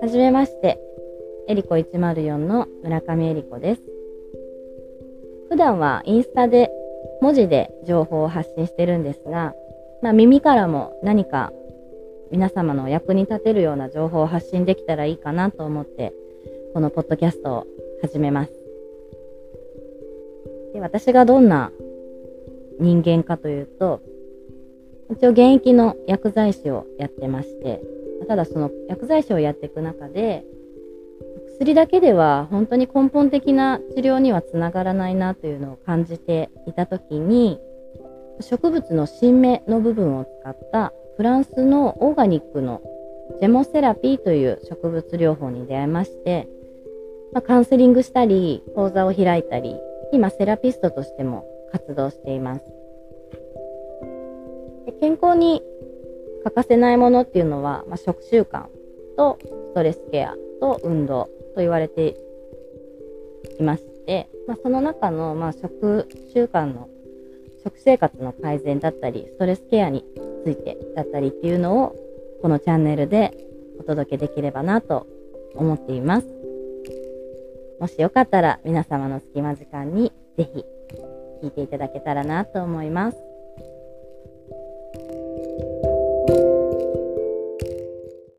はじめまして、エリコ104の村上エリコです。普段はインスタで文字で情報を発信してるんですが、まあ、耳からも何か皆様のお役に立てるような情報を発信できたらいいかなと思って、このポッドキャストを始めます。で私がどんな人間かというと、一応現役の薬剤師をやってまして、ただその薬剤師をやっていく中で、薬だけでは本当に根本的な治療にはつながらないなというのを感じていたときに、植物の新芽の部分を使ったフランスのオーガニックのジェモセラピーという植物療法に出会いまして、まあ、カウンセリングしたり、講座を開いたり、今セラピストとしても活動しています。健康に欠かせないものっていうのは、まあ、食習慣とストレスケアと運動と言われていまして、まあ、その中の、まあ、食習慣の食生活の改善だったりストレスケアについてだったりっていうのをこのチャンネルでお届けできればなと思っています。もしよかったら皆様の隙間時間にぜひ聞いていただけたらなと思います。